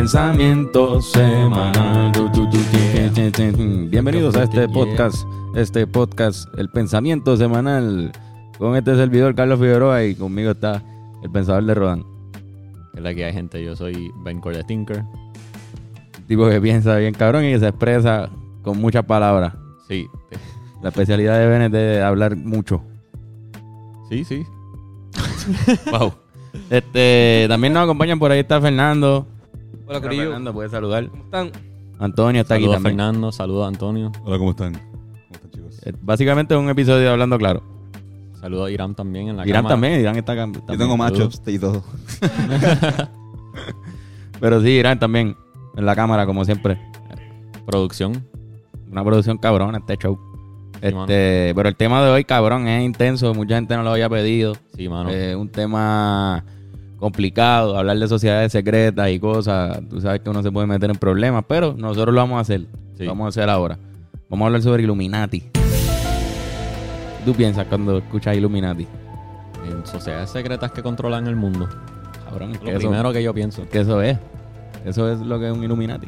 pensamiento semanal. Bienvenidos a este podcast, este podcast, el pensamiento semanal. Con este servidor Carlos Figueroa y conmigo está el pensador de Rodan. Que es la que hay gente. Yo soy Ben Core Tinker. Tipo que piensa bien cabrón y que se expresa con muchas palabras. Sí, La especialidad de Ben es de hablar mucho. sí, sí. Wow. Este, también nos acompañan por ahí está Fernando. Hola, Corillo. Fernando, puede saludar. ¿Cómo están? Antonio está Saludos a aquí también. Fernando, saludos a Antonio, Hola, ¿cómo están? ¿Cómo están, chicos? Eh, Básicamente es un episodio de hablando claro. saludos a Irán también en la Irán cámara. también, Irán está acá. Yo también. tengo matchups y todo. Pero sí, Irán también en la cámara, como siempre. Producción. Una producción cabrona este show. Mano. Este, pero el tema de hoy, cabrón, es intenso. Mucha gente no lo había pedido. Sí, mano. Es un tema complicado, hablar de sociedades secretas y cosas. Tú sabes que uno se puede meter en problemas, pero nosotros lo vamos a hacer. Sí. Lo vamos a hacer ahora. Vamos a hablar sobre Illuminati. ¿Tú piensas cuando escuchas Illuminati? En sociedades secretas que controlan el mundo. Cabrón, es Lo eso, primero que yo pienso. que eso es. Eso es lo que es un Illuminati.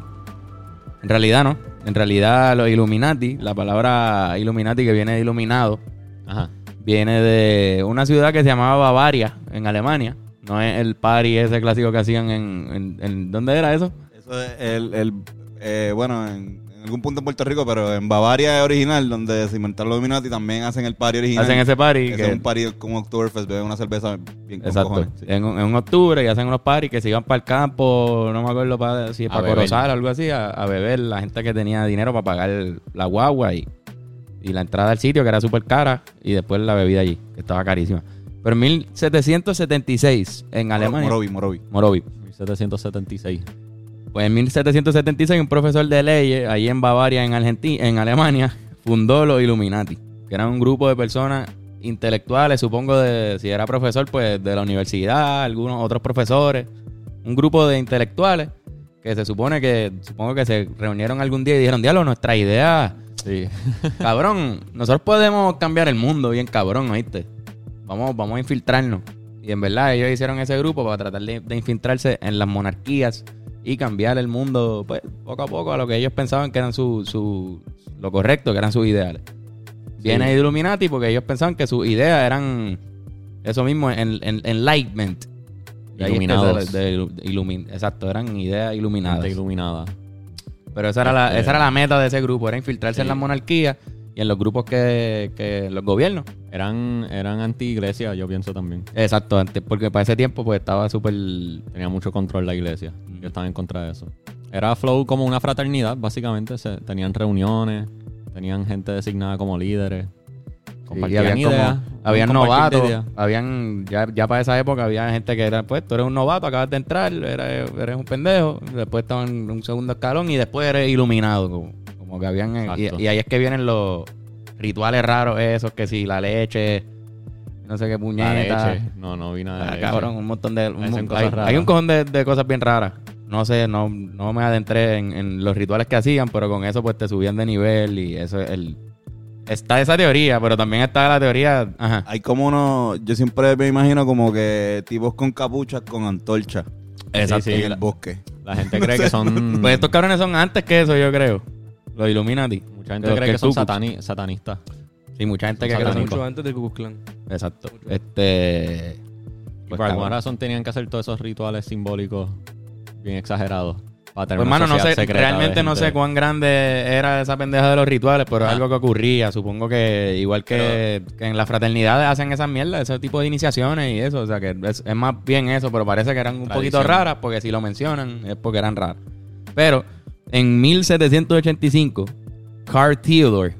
En realidad no. En realidad los Illuminati, la palabra Illuminati que viene de iluminado, Ajá. viene de una ciudad que se llamaba Bavaria, en Alemania. No es el party ese clásico que hacían en... en- en- ¿Dónde era eso? Eso es el, el eh, bueno, en, en algún punto en Puerto Rico, pero en Bavaria es original, donde se inventaron los Illuminati, también hacen el party original. Hacen ese party. que que- es un party como Oktoberfest, beben una cerveza bien con exacto. cojones. sí. En, un- en un octubre y hacen unos parties que se iban para el campo, no me acuerdo para, si A para. Corozal o algo así, a, a beber. La gente que tenía dinero para pagar la guagua y, y la entrada al sitio, que era súper cara, y después la bebida allí, que estaba carísima. Pero en 1776, en Alemania, Morovi, Morovi. Morovi, 1776. Pues en 1776 un profesor de leyes allí en Bavaria, en Argentina, en Alemania, fundó los Illuminati, que eran un grupo de personas intelectuales, supongo de si era profesor pues de la universidad, algunos otros profesores, un grupo de intelectuales que se supone que supongo que se reunieron algún día y dijeron, "Diablo, nuestra idea, Sí. cabrón, nosotros podemos cambiar el mundo bien cabrón, ¿oíste? Vamos vamos a infiltrarnos." Y en verdad ellos hicieron ese grupo para tratar de, de infiltrarse en las monarquías y cambiar el mundo, pues, poco a poco a lo que ellos pensaban que eran su, su lo correcto, que eran sus ideales. Viene de Illuminati porque ellos pensaban que sus ideas eran eso mismo, en, en- enlightenment. Iluminados. de ilumin- exacto, eran ideas iluminadas. Iluminada. Pero esa era, la, Este- esa era la meta de ese grupo, era infiltrarse en Sí. las monarquías y en los grupos que, que los gobiernos. Eran, eran anti-iglesia, yo pienso también. Exacto, antes, porque para ese tiempo pues estaba súper... Tenía mucho control la iglesia. Yo estaba en contra de eso. Era Flow como una fraternidad, básicamente. Se, tenían reuniones, tenían gente designada como líderes. Sí, Compartían habían como- ideas. habían novatos, habían, ya, ya para esa época había gente que era, pues, tú eres un novato, acabas de entrar, eres, eres un pendejo, después estaban en un segundo escalón y después eres iluminado, como, como que habían, y, Exacto. y ahí es que vienen los rituales raros esos, que si la leche, no sé qué La puñeta, leche. No, no vi nada de Ah, cabrón, un montón de, un, mon- hay, raras. hay un cojón de, de cosas bien raras, no sé, no, no me adentré en, en los rituales que hacían, pero con eso pues te subían de nivel y eso es el... Está esa teoría, pero también está la teoría, ajá. Hay como uno, yo siempre me imagino como que tipos con capuchas con antorcha Exacto. Sí, en sí, el la, bosque. la gente cree que son. Pues estos cabrones son antes que eso, yo creo. Los Illuminati. mucha gente cree que son satani- satanistas. Sí, mucha gente que cree mucho. Antes del Ku Klux Klan. Exacto. Este. Y Pues, por alguna cabrón. razón tenían que hacer todos esos rituales simbólicos bien exagerados. Para tener Pues, una hermano, no sociedad sé, secreta de realmente no gente- sé cuán grande era esa pendeja de los rituales, pero es Ajá. algo que ocurría. Supongo que igual que, que en las fraternidades hacen esas mierdas, ese tipo de iniciaciones y eso. O sea, que es, es más bien eso, pero parece que eran un poquito Tradición. raras, porque si lo mencionan es porque eran raras. Pero en 1785, Carl Theodore,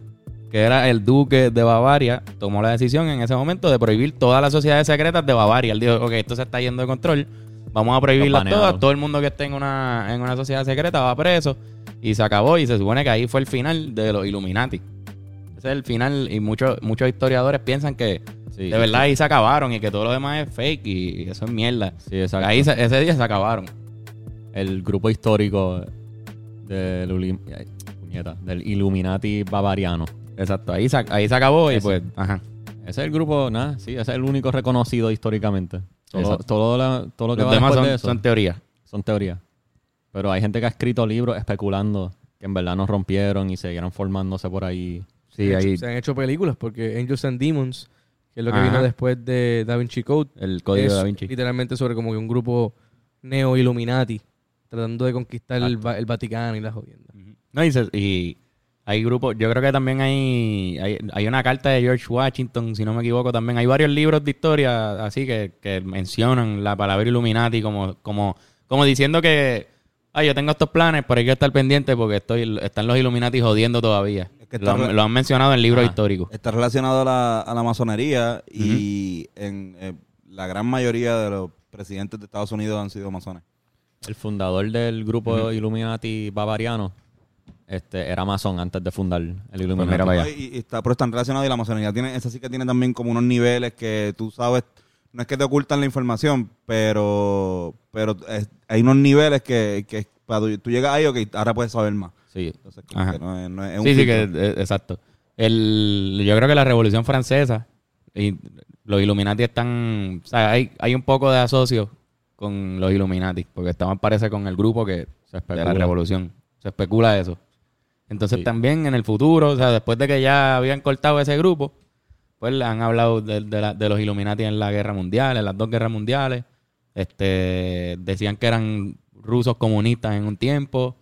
que era el duque de Bavaria, tomó la decisión en ese momento de prohibir todas las sociedades secretas de Bavaria. Él dijo, ok, esto se está yendo de control, vamos a prohibirlas todas, todo el mundo que esté en una, en una sociedad secreta va preso, y se acabó, y se supone que ahí fue el final de los Illuminati. Ese es el final, y muchos, muchos historiadores piensan que Sí, de verdad ahí se acabaron, y que todo lo demás es fake, y eso es mierda. Sí. Ahí se- ese día se acabaron. El grupo histórico del, puñeta, del Illuminati bavariano. Exacto, ahí se, ahí se acabó, y Ese. pues, ajá. Ese es el grupo, nada, sí, ese es el único reconocido históricamente. Todo, todo, la- todo lo que Los va demás después son, de eso son teorías. son teorías. Pero hay gente que ha escrito libros especulando que en verdad no rompieron y siguieron formándose por ahí. Sí, hecho, ahí Se han hecho películas porque Angels and Demons, que es lo que Ajá. vino después de Da Vinci Code, el código es de Da Vinci. literalmente sobre como que un grupo neo-Illuminati tratando de conquistar el, el Vaticano y la jodienda. No, y, se- y hay grupos, yo creo que también hay, hay, hay una carta de George Washington, si no me equivoco, también hay varios libros de historia así que, que mencionan la palabra Illuminati como, como, como diciendo que, ay, yo tengo estos planes, pero hay que estar pendiente porque estoy, están los Illuminati jodiendo todavía. Es que lo, han, re- lo han mencionado en libros históricos. Está relacionado a la, a la masonería y en eh, la gran mayoría de los presidentes de Estados Unidos han sido masones. El fundador del grupo Illuminati bavariano este, era masón antes de fundar el Illuminati. Pues mira, vaya. Y, y está, pero están relacionados y la masonería tiene, esa sí que tiene también como unos niveles que tú sabes, no es que te ocultan la información, pero pero es- hay unos niveles que, que para tú, tú llegas ahí, ok, ahora puedes saber más. Sí. Entonces, como Ajá. que no es, no es- es un Sí, sí, que exacto. El, yo creo que la Revolución Francesa y los Illuminati están... O sea, hay, hay un poco de asocio con los Illuminati, porque estaban, parece, con el grupo que Se de la Revolución. Se especula eso. Entonces Sí. también en el futuro, o sea, después de que ya habían cortado ese grupo, pues le han hablado de, de la- de los Illuminati en la guerra mundial, en las dos guerras mundiales. Este, decían que eran rusos comunistas en un tiempo.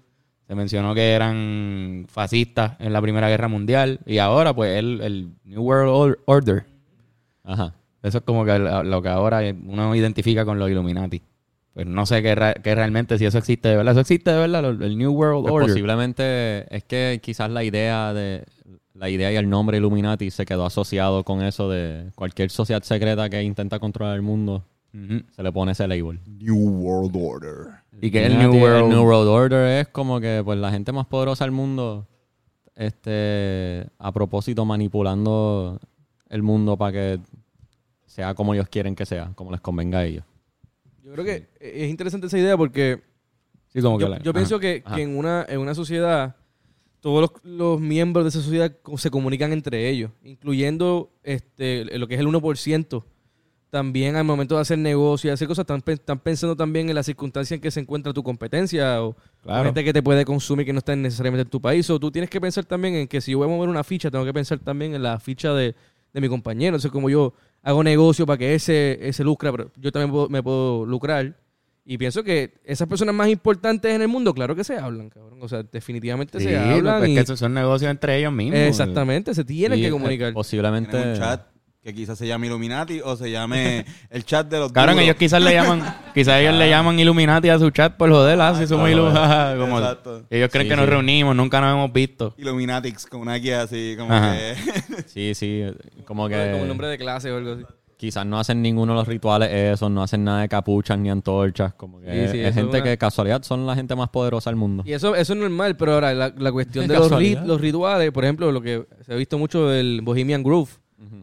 Se mencionó que eran fascistas en la Primera Guerra Mundial. Y ahora, pues, el, el New World Or- Order. Ajá. Eso es como que lo que ahora uno identifica con los Illuminati. Pues no sé qué, realmente, si eso existe de verdad. ¿Eso existe de verdad? El New World Pues Order. posiblemente es que quizás la idea de la idea y el nombre Illuminati se quedó asociado con eso de cualquier sociedad secreta que intenta controlar el mundo se le pone ese label. New World Order. Y que el New World... el New World Order es como que pues la gente más poderosa del mundo este a propósito manipulando el mundo para que sea como ellos quieren que sea, como les convenga a ellos. Yo creo que es interesante esa idea porque Sí, como que yo, la- yo ajá. pienso que, Ajá. que en, una, en una sociedad todos los, los miembros de esa sociedad co- se comunican entre ellos, incluyendo este lo que es el 1%. También al momento de hacer negocios y hacer cosas, están, pe- están pensando también en las circunstancias en que se encuentra tu competencia o Claro. gente que te puede consumir que no está necesariamente en tu país. O tú tienes que pensar también en que si yo voy a mover una ficha, tengo que pensar también en la ficha de, de mi compañero. Entonces, como yo hago negocio para que ese, ese lucra, pero yo también puedo- me puedo lucrar. Y pienso que esas personas más importantes en el mundo, claro que se hablan, cabrón. O sea, definitivamente Sí, se hablan. pues y- que esos son negocios entre ellos mismos. exactamente, se tienen Y, que eh, comunicar. posiblemente Tienen un chat que quizás se llame Illuminati o se llame el chat de los Cabrón, duros. ellos quizás le llaman, quizás ellos le llaman Illuminati a su chat por joder, ah, si somos claro. Illuminati. Como Exacto. ellos creen Sí, que nos reunimos, nunca nos hemos visto. Illuminatics con una guía así como Ajá. que sí, sí, como Como el que nombre de clase o algo así. quizás no hacen ninguno de los rituales esos, no hacen nada de capuchas ni antorchas, como que Sí, sí, es gente es una- que casualidad son la gente más poderosa del mundo. Y eso, eso es normal, pero ahora la, la cuestión de los, rit- los rituales, por ejemplo, lo que se ha visto mucho del Bohemian Groove,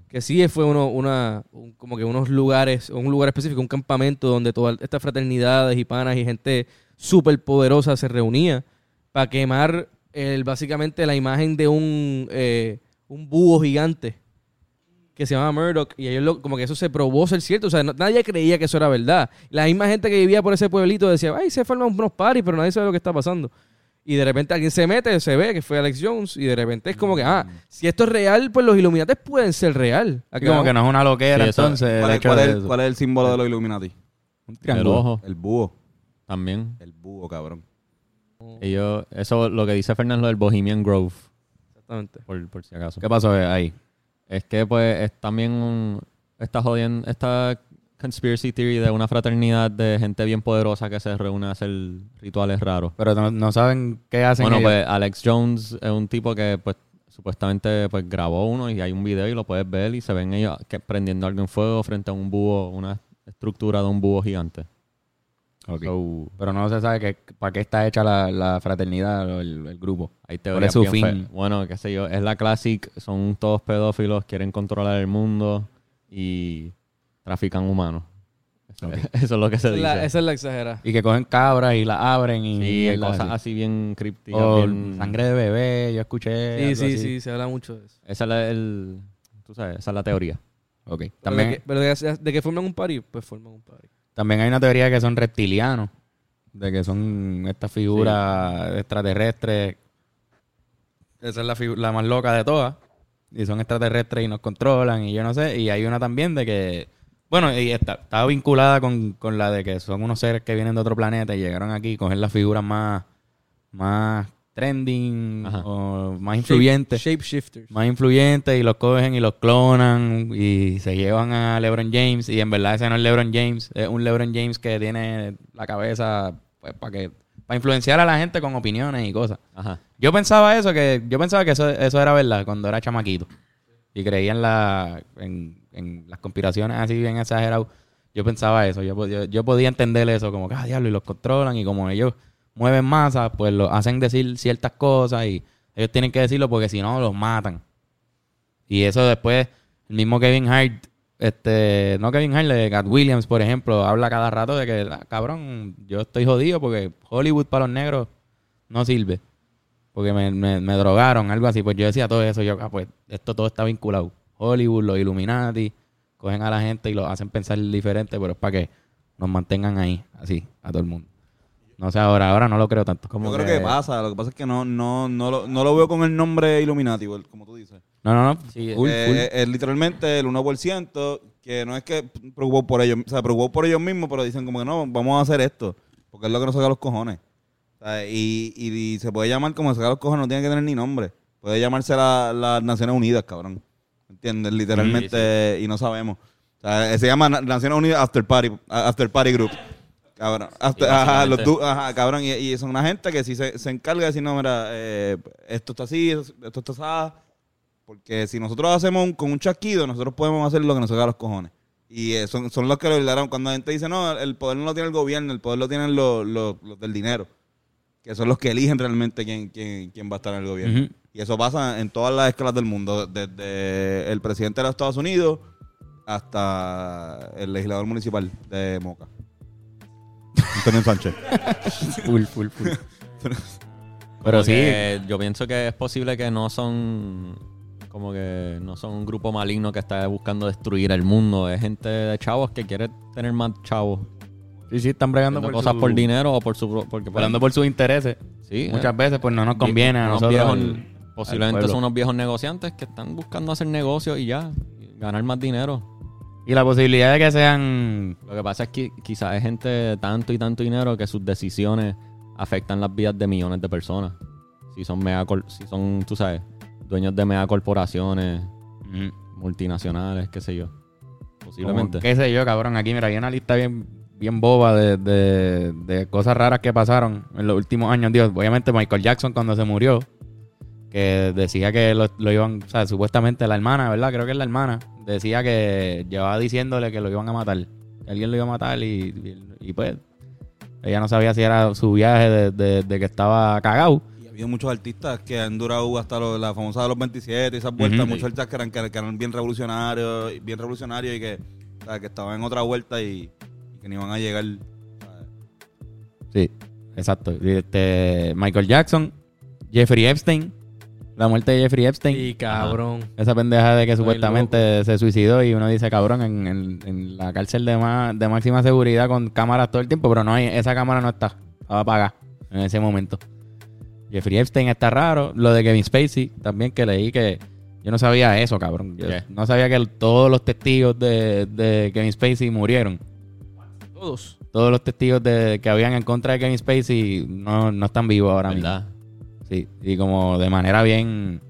Que sí fue uno, una, un- como que unos lugares, un lugar específico, un campamento donde todas estas fraternidades y panas y gente súper poderosa se reunía para quemar el, básicamente la imagen de un, eh, un búho gigante que se llama Murdoch y ellos lo- como que eso se probó ser cierto, o sea, no- nadie creía que eso era verdad. La misma gente que vivía por ese pueblito decía, ay, se forman unos paris, pero nadie sabe lo que está pasando. Y de repente alguien se mete, se ve que fue Alex Jones y de repente es como que, ah, si esto es real, pues los Illuminati pueden ser real. Aquí como que no es una loquera, Sí, eso- entonces. el ¿Cuál, es, cuál es- eso. cuál es el símbolo de los Illuminati? Un El triángulo. ojo El búho. también. El búho, cabrón. Ellos, eso lo que dice Fernando del Bohemian Grove, Exactamente. por, por si acaso. ¿Qué pasó ahí? Es que pues es también un, esta jodiendo, esta conspiracy theory de una fraternidad de gente bien poderosa que se reúne a hacer rituales raros. Pero no, no saben qué hacen Bueno, ellos. pues Alex Jones es un tipo que pues supuestamente pues grabó uno y hay un video y lo puedes ver y se ven ellos que prendiendo algo en fuego frente a un búho, una estructura de un búho gigante. Ok. So, Pero no se sabe que, para qué está hecha la, la fraternidad o el, el grupo. hay ¿Cuál es su bien fin? fe- Bueno, qué sé yo, es la classic, son todos pedófilos, quieren controlar el mundo y trafican humanos. Eso, es lo que se dice. la, esa es la exagerada. Y que cogen cabras y las abren y... Sí, cosas así. así bien crípticas. O bien- sangre de bebé, yo escuché. Sí, algo sí, así. sí, se habla mucho de eso. Esa es la, el, tú sabes, esa es la teoría. Ok. Pero También, de, que, pero de, de que forman un party, pues forman un party. también hay una teoría que son reptilianos. de que son estas figuras extraterrestres. Esa es la, la más loca de todas. Y son extraterrestres y nos controlan y yo no sé. Y hay una también de que... Bueno, y está, está vinculada con, con la de que son unos seres que vienen de otro planeta y llegaron aquí a coger las figuras más, más trending Ajá. o más influyentes Shapeshifters. más influyentes y los cogen y los clonan y se llevan a LeBron James y en verdad ese no es LeBron James, es un LeBron James que tiene la cabeza pues para que para influenciar a la gente con opiniones y cosas. Ajá. Yo pensaba eso que yo pensaba que eso, eso era verdad cuando era chamaquito y creía en la en, en las conspiraciones así bien exagerado. Yo pensaba eso, yo, yo, yo podía entender eso como que ah, diablo y los controlan y como ellos mueven masas, pues lo hacen decir ciertas cosas y ellos tienen que decirlo porque si no los matan. Y eso después, el mismo Kevin Hart, este, no Kevin Hart, de Cat Williams, por ejemplo, habla cada rato de que, "Ah, cabrón, yo estoy jodido porque Hollywood para los negros no sirve. Porque me, me, me drogaron, algo así. Pues yo decía todo eso, yo, ah, pues esto todo está vinculado. Hollywood, los Illuminati, cogen a la gente y lo hacen pensar diferente, pero es para que nos mantengan ahí, así, a todo el mundo. No sé, ahora, ahora no lo creo tanto. Yo creo que pasa. Lo que pasa es que no, no, no, lo, no lo veo con el nombre Illuminati, como tú dices. No, no, no. Sí, Eh, full. Es, es literalmente el 1% que no es que preocupó por ellos, o sea, preocupó por ellos mismos, pero dicen como que no, vamos a hacer esto, porque es lo que nos saca los cojones. O sea, y, y, y se puede llamar como saca los cojones, no tiene que tener ni nombre. Puede llamarse la- las Naciones Unidas, cabrón. ¿Entiendes? Literalmente, y no sabemos. O sea, se llama Na- Naciones Unidas After Party, After Party Group. Cabrón, After- ajá, los du- ajá, cabrón, y, y son una gente que si se, se encarga de decir, no, mira, eh, esto está así, esto está así, porque si nosotros hacemos un- con un chasquido, nosotros podemos hacer lo que nos saca los cojones. Y eh, son, son los que lo olvidaron. Cuando la gente dice, no, el poder no lo tiene el gobierno, el poder lo tienen los, los- los del dinero. Que son los que eligen realmente quién, quién, quién va a estar en el gobierno. Y eso pasa en todas las escalas del mundo. Desde el presidente de los Estados Unidos hasta el legislador municipal de Moca. Antonio Sánchez. Full, full, full. Pero Pero sí, yo pienso que es posible que no son como que no son un grupo maligno que está buscando destruir el mundo. Es gente de chavos que quiere tener más chavos. Sí, sí, están bregando por cosas su- por dinero o por su porque Velando por sus intereses. Sí, Muchas eh, veces pues no nos conviene a nosotros. viejos- posiblemente son unos viejos negociantes que están buscando hacer negocios y ya, y ganar más dinero. Y la posibilidad de que sean... Lo que pasa es que quizás hay gente de tanto y tanto dinero que sus decisiones afectan las vidas de millones de personas. Si son mega si son, tú sabes, dueños de mega corporaciones Mm, multinacionales, qué sé yo. como, Posiblemente. qué sé yo, cabrón. Aquí, mira, hay una lista bien, bien boba de, de- de cosas raras que pasaron en los últimos años. Dios, obviamente Michael Jackson cuando se murió, que decía que lo, lo iban... O sea, supuestamente la hermana, ¿verdad? Creo que es la hermana. Decía que llevaba diciéndole que lo iban a matar. Que alguien lo iba a matar y, y, y, pues... Ella no sabía si era su viaje de, de- de que estaba cagado. Y ha habido muchos artistas que han durado hasta lo- la famosa de los 27 y esas vueltas. Muchos artistas que eran, que, que eran bien revolucionarios, bien revolucionarios y que, o sea, que estaban en otra vuelta y que no iban a llegar. Sí, exacto. Este, Michael Jackson, Jeffrey Epstein, la muerte de Jeffrey Epstein. Y cabrón. Esa pendeja de que Estoy supuestamente se suicidó y uno dice, cabrón, en, en- en la cárcel de, ma- de máxima seguridad con cámaras todo el tiempo, pero no hay, esa cámara no está, estaba apagada en ese momento. Jeffrey Epstein está raro. Lo de Kevin Spacey también que leí que yo no sabía eso, cabrón. No sabía que todos los testigos de, de Kevin Spacey murieron. Todos. Todos los testigos de, que habían en contra de Kevin Spacey no, no están vivos ahora mismo. ¿Verdad? Sí, y como de manera bien...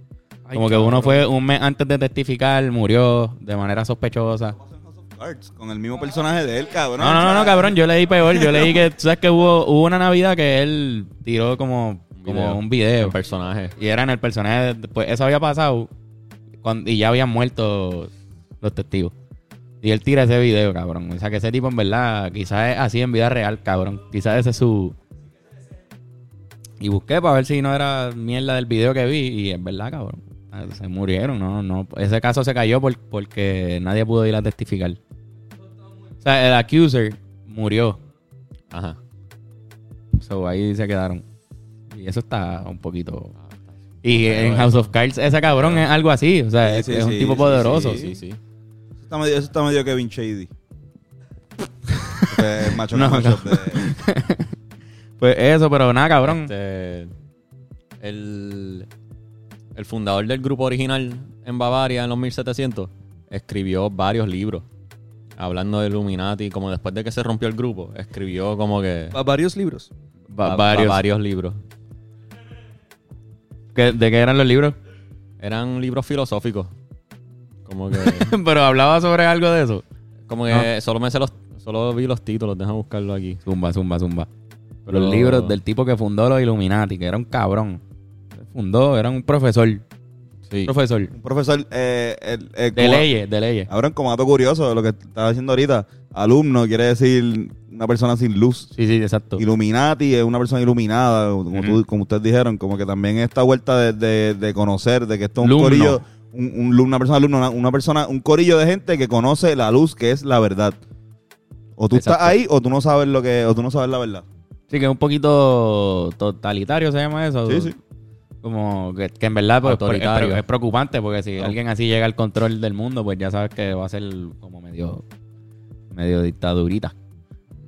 Ay, como que uno fue un mes antes de testificar, murió de manera sospechosa. con el mismo personaje de él, cabrón. No, no, no, no, cabrón, yo leí peor. Yo leí que, tú sabes que hubo, hubo una Navidad que él tiró como, como Video. un video. El personaje. Y era en el personaje. de- Pues eso había pasado cuando, y ya habían muerto los testigos. Y él tira ese video, cabrón. O sea que ese tipo en verdad, quizás es así en vida real, cabrón. Quizás ese es su. Y busqué para ver si no era mierda del video que vi. Y es verdad, cabrón. Ah, Se murieron, no, no. Ese caso se cayó por- porque nadie pudo ir a testificar. O sea, el accuser murió. Ajá. So, ahí se quedaron. Y eso está un poquito. Y en House of Cards, ese cabrón es algo así. O sea, Sí, es, sí, es un sí, tipo sí, poderoso. Sí, sí. Eso está medio, eso está medio Kevin Shady. Porque es macho No, no, no. de- Pues eso, pero nada, cabrón. Este, el, el fundador del grupo original en Bavaria en los 1700 escribió varios libros hablando de Illuminati. Como después de que se rompió el grupo, escribió como que Va- varios libros. Va- va- varios. varios libros. ¿Qué- ¿De qué eran los libros? Eran libros filosóficos. Como que, pero hablaba sobre algo de eso. como que solo me sé los, solo vi los títulos, déjame buscarlo aquí. Zumba, zumba, zumba. Pero- Los libros del tipo que fundó los Illuminati, que era un cabrón. Fundó, era un profesor. Sí. Profesor. Un profesor eh, el- el- De leyes, de leyes. Ahora, como dato curioso, lo que estaba diciendo ahorita, alumno quiere decir una persona sin luz. Sí, sí, exacto. Illuminati es una persona iluminada, como, tú- como ustedes dijeron, como que también esta vuelta de, de- de conocer, de que esto es un Lumno. corillo, un, una persona alumno, una, una persona, un corillo de gente que conoce la luz, que es la verdad. O tú Exacto. estás ahí o tú no sabes lo que, o tú no sabes la verdad. Sí, que es un poquito totalitario, se llama eso. Sí, sí. Como que, que en verdad pues, Autoritario. es, es preocupante porque si alguien así llega al control del mundo, pues ya sabes que va a ser como medio medio dictadurita.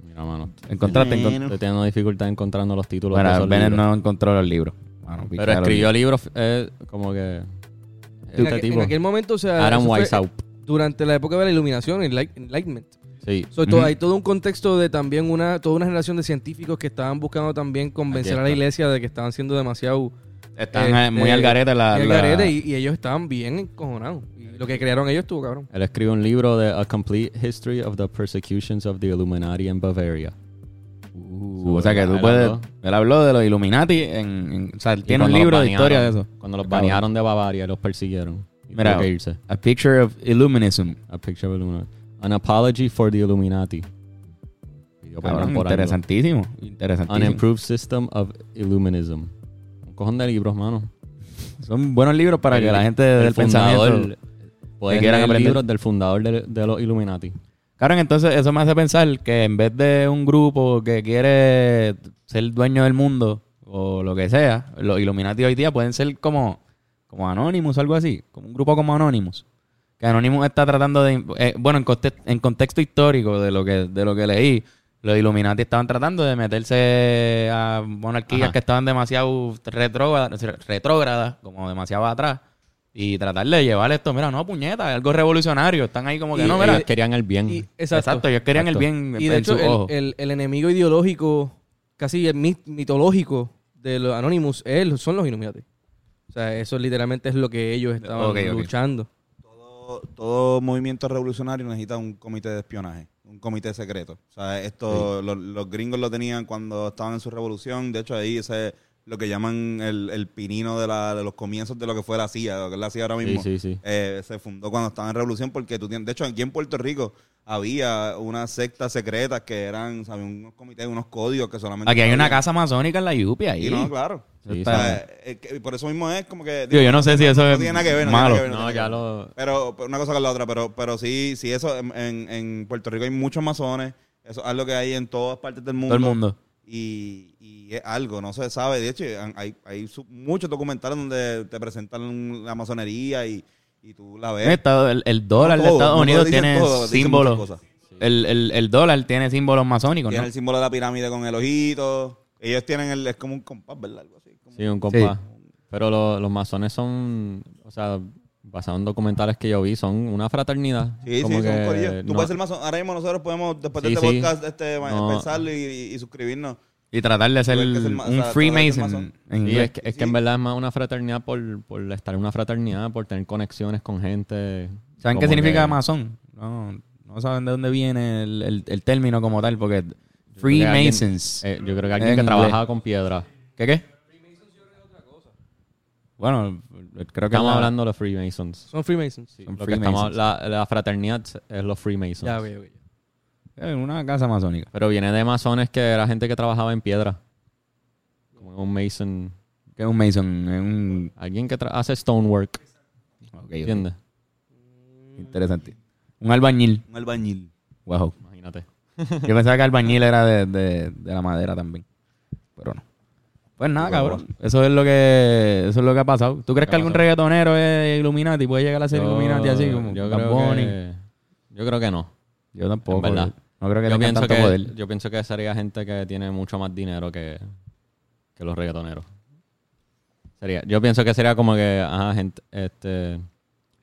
Mira, mano. Encontraste, Bueno. encont- Estoy teniendo dificultad encontrando los títulos de Bueno, esos libros. no encontró los libros. Mano, Pero escribió libros eh, como que... En, aquel, tipo, en aquel momento, o sea, Adam Weishaupt. durante la época de la iluminación, el Enlight- Enlightenment. Sí. So, todo-. Hay todo un contexto de también una, toda una generación de científicos que estaban buscando también convencer a la iglesia de que estaban siendo demasiado Están eh, eh, muy eh, al garete la... al la- garete y, y ellos estaban bien encojonados. Y lo que crearon ellos estuvo cabrón. Él escribió un libro de A Complete History of the Persecutions of the Illuminati in Bavaria. Uh, o sea que tú Él puedes... habló. Él habló de los Illuminati en... en- o sea, él tiene un libro de historia de eso. Cuando los cabrón. banearon de Bavaria, los persiguieron. Mira, tuvo que irse. A Picture of Illuminism. A picture of Illuminati. An apology for the Illuminati. Cabrón, algo. interesantísimo. An Interesantísimo. improved system of Illuminism. Un cojón de libros, mano. Son buenos libros para El- que la gente el del fundador- pensamiento... Pueden leer aprender. libros del fundador de, de los Illuminati. Claro, entonces eso me hace pensar que en vez de un grupo que quiere ser dueño del mundo o lo que sea, los Illuminati hoy día pueden ser como, como Anonymous o algo así, como un grupo como Anonymous. Que Anonymous está tratando de, eh, bueno, en, en contexto histórico de lo que de lo que leí, los Illuminati estaban tratando de meterse a monarquías Ajá. que estaban demasiado retrógradas, retrógradas, como demasiado atrás. Y tratar de llevar esto, mira, no, puñeta, es algo revolucionario. Están ahí como que Y- no, mira. Ellos querían el bien. Y, Exacto. exacto. ellos querían Exacto. el bien Y de en hecho, el, el- el enemigo ideológico, casi el mit- mitológico de los Anonymous es- son los Illuminati. O sea, eso literalmente es lo que ellos estaban luchando. Todo, todo movimiento revolucionario necesita un comité de espionaje, un comité secreto. O sea, esto los, los gringos lo tenían cuando estaban en su revolución. De hecho, ahí ese lo que llaman el, el pinino de, la- de los comienzos de lo que fue la CIA, lo que es la CIA ahora Sí, mismo. sí, sí. Eh, se fundó cuando estaba en revolución porque tú tienes, de hecho aquí en Puerto Rico había unas sectas secretas que eran, ¿sabes? unos comités, unos códigos que solamente Aquí hay una casa masónica en la Yupi ahí. Y no, claro. Sí, O sea, eh, por eso mismo es como que Digo, yo no sé si eso no es tiene nada que ver, no malo. tiene nada que ver, No, ya lo... Pero pero una cosa con la otra, pero, pero sí, sí eso, en, en, en Puerto Rico hay muchos masones, eso es algo que hay en todas partes del mundo. Todo el mundo. Y, y es algo, no se sabe. De hecho, hay, hay muchos documentales donde te presentan la masonería y, y tú la ves. Está- el, el dólar No de Estados Unidos tiene todo, símbolos. El, el, el dólar tiene símbolos masónicos, Tiene ¿no? el símbolo de la pirámide con el ojito. Ellos tienen el, es como un compás, ¿verdad? Algo así. como- Sí, un compás. Pero lo- los masones son, o sea, basados en documentales que yo vi, son una fraternidad. Sí, Como sí, son que corillos. Tú no- puedes ser masón. Ahora mismo nosotros podemos, después de Sí, este sí. podcast, este, No. pensarlo y, y- y suscribirnos. Y tratar de ser que ma- o un sea, que Freemason. inglés. es que, es que Sí. en verdad es más una fraternidad por, por estar en una fraternidad, por tener conexiones con gente. ¿Saben qué significa que- masón? No, no saben de dónde viene el, el, el término como tal, porque creo que alguien- Freemasons. eh, yo creo que alguien En que inglés. trabajaba con piedra. ¿Qué qué? Bueno, creo que Estamos la- hablando de los Freemasons. Son Freemasons. son Lo que estamos- Freemasons. la, la fraternidad es los Freemasons. Ya. Es una casa masónica. Pero viene de masones que era gente que trabajaba en piedra. Como un mason. Que es un Mason, es un... Alguien que hace stonework. ok, ok, ¿Entiendes? Interesante. Un albañil. Un albañil. Wow. Imagínate. Yo pensaba que albañil era de, de, de la madera también. Pero no. Pues nada, cabrón. Eso es lo que eso es lo que ha pasado. ¿Tú crees ¿Qué que algún reggaetonero es Illuminati? ¿Puede llegar a ser Yo- Illuminati así como yo creo que, yo creo que no. Yo tampoco. En verdad. No creo que Yo pienso tanto que, poder. yo pienso que sería gente que tiene mucho más dinero que, que los reggaetoneros. Sería, yo pienso que sería como que, ajá, gente, este,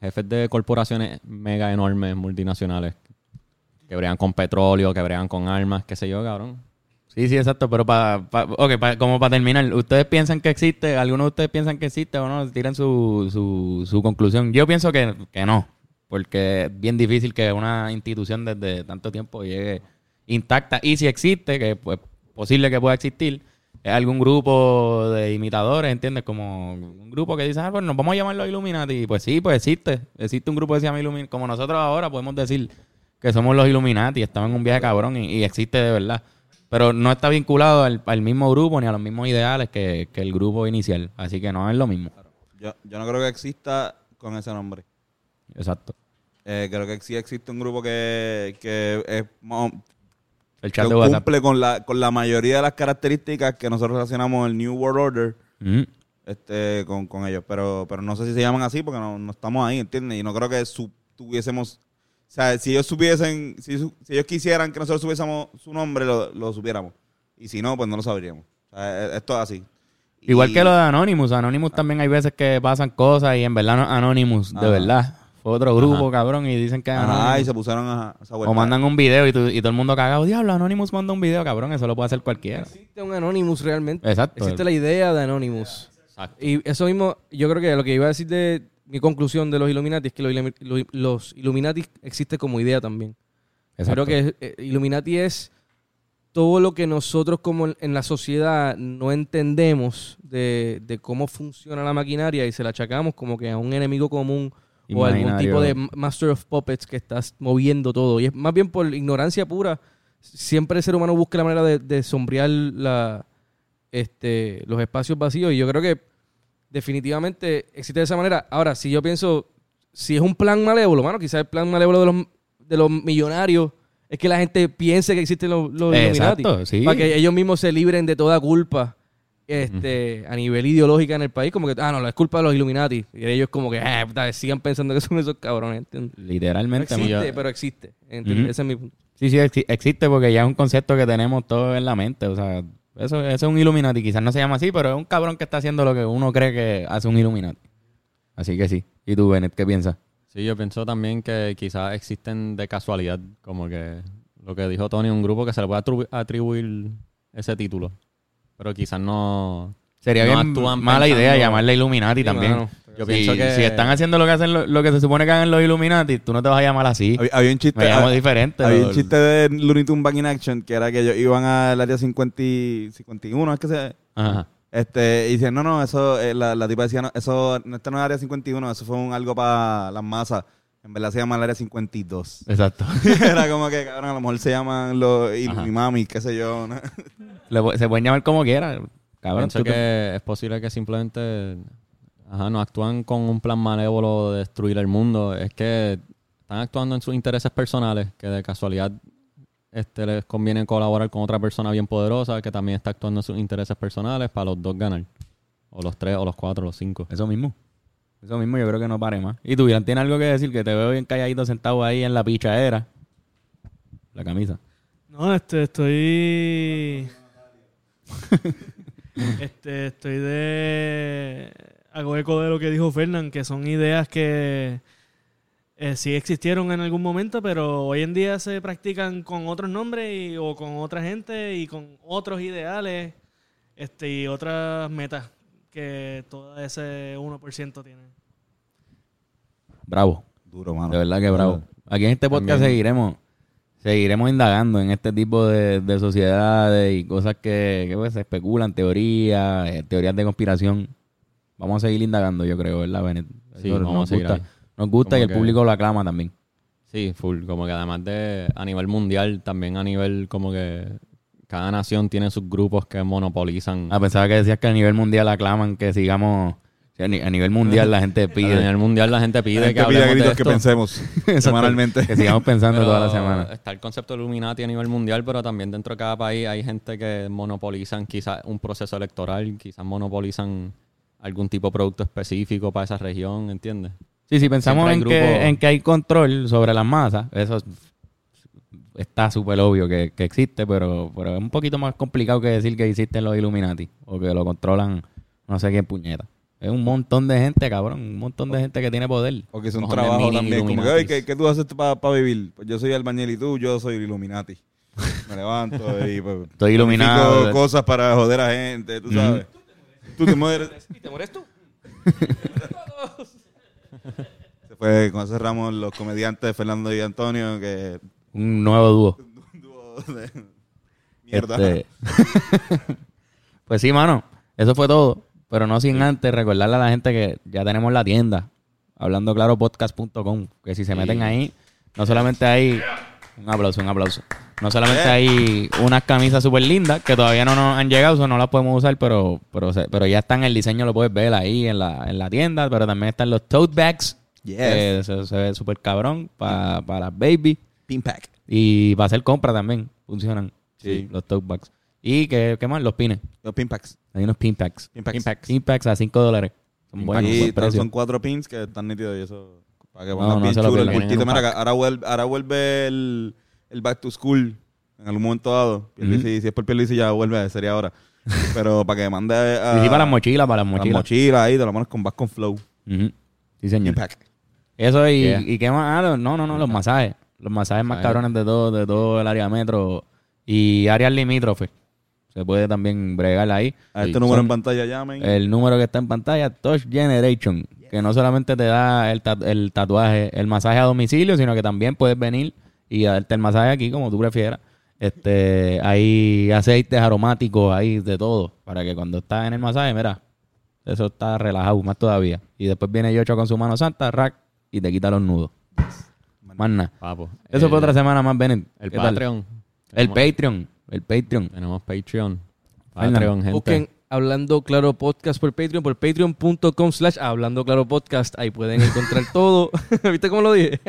jefes de corporaciones mega enormes, multinacionales, que bregan con petróleo, que bregan con armas, qué sé yo, cabrón. Sí, sí, exacto. Pero para, ok, pa- como para terminar, ¿ustedes piensan que existe? ¿Algunos de ustedes piensan que existe o no? Tiran su, su, su conclusión. Yo pienso que, que no. Porque es bien difícil que una institución desde tanto tiempo llegue intacta. Y si existe, que es pues, posible que pueda existir, es algún grupo de imitadores, ¿entiendes? Como un grupo que dice, ah, pues nos vamos a llamar los Illuminati. Pues sí, pues existe. Existe un grupo que se llama Illuminati. Como nosotros ahora podemos decir que somos los Illuminati, estamos en un viaje cabrón y existe de verdad. Pero no está vinculado al, al mismo grupo ni a los mismos ideales que, que el grupo inicial. Así que no es lo mismo. Yo, yo no creo que exista con ese nombre. Exacto. Eh, creo que sí existe un grupo que, que es El que chat de WhatsApp. cumple con la, con la mayoría de las características que nosotros relacionamos el New World Order Mm. este, con, con ellos. Pero, pero no sé si se llaman así porque no, no estamos ahí, ¿entiendes? Y no creo que su- tuviésemos... O sea, si ellos supiesen, si, si ellos quisieran que nosotros supiésemos su nombre, lo, lo supiéramos. Y si no, pues no lo sabríamos. O sea, es- esto es así. Igual Y- que lo de Anonymous. Anonymous también hay veces que pasan cosas y en verdad no es Anonymous, de Ajá. verdad. Fue otro grupo, cabrón, y dicen que Anonymous. y se pusieron a. O mandan un video y, tú- y todo el mundo cagado. Diablo, Anonymous manda un video, cabrón. Eso lo puede hacer cualquiera. Existe un Anonymous realmente. Exacto. Existe la idea de Anonymous. Exacto. Y eso mismo, yo creo que lo que iba a decir de mi conclusión de los Illuminati es que los, los Illuminati existe como idea también. Exacto. Creo que eh, Illuminati es todo lo que nosotros como en- la sociedad no entendemos de, de cómo funciona la maquinaria y se la achacamos como que a un enemigo común o algún tipo de ma- Master of Puppets que estás moviendo todo. Y es más bien por ignorancia pura. Siempre el ser humano busca la manera de, de sombrear la, este, los espacios vacíos y yo creo que definitivamente existe de esa manera. Ahora, si yo pienso, si es un plan malévolo, mano, quizás el plan malévolo de los, de los millonarios es que la gente piense que existen los, los Illuminati. Exacto, sí. Para que ellos mismos se libren de toda culpa este, a nivel ideológica en el país. Como que, ah, no, no es culpa de los Illuminati. Y ellos como que, eh, puta, sigan pensando que son esos cabrones. ¿entiendes? No Literalmente. existe, man. yo- pero existe. Ese es mi punto. Sí, sí, exi- existe porque ya es un concepto que tenemos todos en la mente. O sea, eso, eso es un Illuminati. Quizás no se llama así, pero es un cabrón que está haciendo lo que uno cree que hace un Illuminati. Así que sí. ¿Y tú, Bennett, qué piensas? Sí, yo pienso también que quizás existen de casualidad, como que lo que dijo Tony, un grupo que se le puede atribu- atribuir ese título. Pero quizás no... Sería no bien mala pensando- idea llamarle Illuminati Sí, también. Yo Si- pienso que... si están haciendo lo que hacen lo, lo que se supone que hagan los Illuminati, tú no te vas a llamar así. Había, había un chiste. Me llamo diferente. Había un chiste de Looney Tunes Back in Action que era que ellos iban al área 50 y 51, es que se. Ajá. Este, y dicen, no, no, eso, eh, la, la tipa decía, no, eso, no, esto no es área 51, eso fue un, algo para las masas. En verdad se llama el área 52. Exacto. era como que, cabrón, a lo mejor se llaman los y, Ajá. mi mami, qué sé yo. ¿no? Le se pueden llamar como quieran. Cabrón, Pienso tú que es posible que simplemente ajá, no actúan con un plan malévolo de destruir el mundo. Es que están actuando en sus intereses personales, que de casualidad este, les conviene colaborar con otra persona bien poderosa que también está actuando en sus intereses personales para los dos ganar. O los tres, o los cuatro, o los cinco. Eso mismo. Eso mismo yo creo que no pare más. Y tú, Irán, ¿tienes algo que decir? Que te veo bien calladito sentado ahí en la pichadera. La camisa. No, este, estoy. este, estoy de. Hago eco de lo que dijo Fernán, que son ideas que eh, sí existieron en algún momento, pero hoy en día se practican con otros nombres y- o con otra gente y con otros ideales este, y otras metas que todo ese 1% tiene. Bravo. Duro, mano. De verdad que bravo. Aquí en este podcast También. seguiremos seguiremos indagando en este tipo de, de sociedades y cosas que, que, pues, se especulan, teorías, eh, teorías de conspiración. Vamos a seguir indagando, yo creo, ¿verdad, Bennett? Sí, vamos nos a seguir gusta. Nos gusta Como y el que- público lo aclama también. Sí, full. Como que además de a nivel mundial, también a nivel como que cada nación tiene sus grupos que monopolizan. Ah, pensaba que decías que a nivel mundial aclaman que sigamos... a ni- a nivel mundial la gente A pide... nivel mundial la gente pide La que gente pide a hablemos de gritos que pensemos semanalmente. que sigamos pensando Pero toda la semana. Está el concepto de Illuminati a nivel mundial, pero también dentro de cada país hay gente que monopolizan quizás un proceso electoral, quizás monopolizan algún tipo de producto específico para esa región, ¿entiendes? Sí, si pensamos en que, grupos- en que hay control sobre las masas, eso es- está súper obvio que, que existe, pero, pero es un poquito más complicado que decir que existen los Illuminati o que lo controlan no sé quién puñeta. Es un montón de gente, cabrón, un montón de gente que tiene poder. O que es un Cojones trabajo también. Como que, ¿qué, qué tú haces para vivir? Pues yo soy albañil y tú, yo soy Illuminati. Me levanto y pues, Estoy iluminado. cosas para joder a gente, tú sabes. Tú te mueres. ¿Y te mueres tú? Se fue, con eso cerramos los comediantes Fernando y Antonio, que Un nuevo dúo. un dúo de mierda. Este- pues sí, mano. Eso fue todo. Pero no sin antes recordarle a la gente que ya tenemos la tienda. Hablandoclaropodcast.com. Que si se meten ahí, no solamente hay... Un aplauso, un aplauso. No solamente Bien. hay unas camisas súper lindas que todavía no nos han llegado, o no las podemos usar, pero, pero, pero ya están el diseño, lo puedes ver ahí en la, en la tienda. Pero también están los tote bags. Yes. que se, se ve súper cabrón para las baby. Pin pack. Y para hacer compra también funcionan. Sí. los tote bags. ¿Y qué, qué más? Los pines. Los pin packs. Hay unos pin packs. Pin packs. Pin packs a 5 dólares. Son buenos. y buen precio. son cuatro pins que están nítidos y eso. Para que No, no bien chulo el bultito. Mira, ahora vuelve, ahora vuelve el, el back to school en algún momento dado. Pierluisi, Si es por Pierluisi ya vuelve, sería ahora. Pero para que mande a, Y sí, para las mochilas, para las para las mochilas. mochilas ahí, te lo pones con back con flow. Ujú. Sí, señor. Pin pack. Eso y, Yeah. y qué más. Ah, no, no, no, los masajes. Los masajes más cabrones de todo, de todo el área metro y áreas limítrofes. Se puede también bregar ahí. A este Sí, número son- en pantalla llamen. El número que está en pantalla, Touch Generation, que no solamente te da el, ta- el tatuaje, el masaje a domicilio, sino que también puedes venir y darte el masaje aquí como tú prefieras. Este, hay aceites aromáticos ahí de todo, para que cuando estás en el masaje, mira, eso está relajado más todavía. Y después viene Yocho con su mano santa, rack, y te quita los nudos. Más nada. Papo. Eso El- fue otra semana más, Bennett. El. Patreon. El Patreon. El Patreon. Tenemos Patreon. Patreon, gente. Busquen Hablando Claro Podcast por Patreon, por patreon.com slash Hablando Claro Podcast. Ahí pueden encontrar todo. ¿Viste cómo lo dije?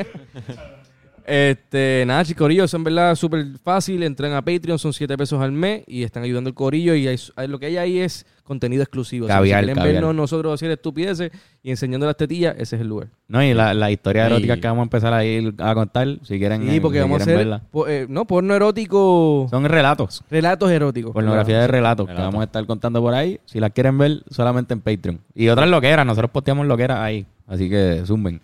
Este, nada, chicos, corillo, eso en verdad súper fácil. Entran a Patreon, son 7 pesos al mes y están ayudando al corillo. Y hay- lo que hay ahí es contenido exclusivo. Así que Caviar, si quieren caviar. vernos nosotros hacer estupideces y enseñando las tetillas, ese es el lugar. No, y la, la historia Sí. erótica que vamos a empezar a ir a contar, si quieren, Sí, porque si vamos a hacer, verla. po- eh, no, porno erótico, Son relatos. relatos eróticos. Pornografía de relatos que vamos a estar contando por ahí. Si las quieren ver, solamente en Patreon. Y otras loqueras, nosotros posteamos loqueras ahí. Así que zumben.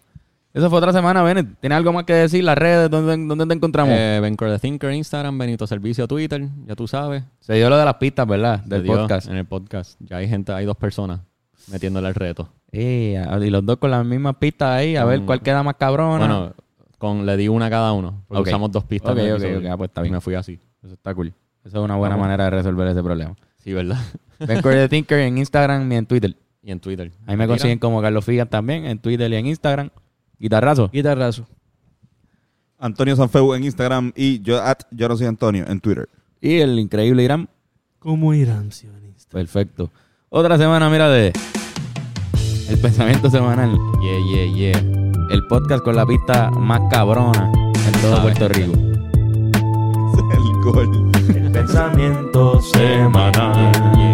Eso fue otra semana, Bennett. ¿Tienes algo más que decir? Las redes, ¿dónde, dónde te encontramos? Eh, Bencore the Thinker, Instagram, Benito Servicio, Twitter, ya tú sabes. Se dio lo de las pistas, ¿verdad? Se Del dio podcast. En el podcast. Ya hay gente, hay dos personas metiéndole el reto. Eh, y los dos con las mismas pistas ahí, a ver cuál queda más cabrona. Bueno, con, le di una a cada uno. Porque usamos dos pistas. Ok, ok, ok. Ah, pues está Y. Me fui así. Eso está cool. Eso es una buena Vamos. manera de resolver ese problema. Sí, ¿verdad? Ben Corey the Thinker en Instagram y en Twitter. y en Twitter. Ahí me Mira, consiguen como Carlos Figas también, en Twitter y en Instagram. Guitarrazo. Guitarrazo. Antonio Sanfeu en Instagram y yo at yo no soy Antonio en Twitter. Y el increíble Irán. ¿Cómo irán, sionista? Perfecto. Otra semana, mira, de El Pensamiento Semanal. Yeah, yeah, yeah. El podcast con la pista más cabrona en todo. Puerto Rico. el gol. El Pensamiento Semanal.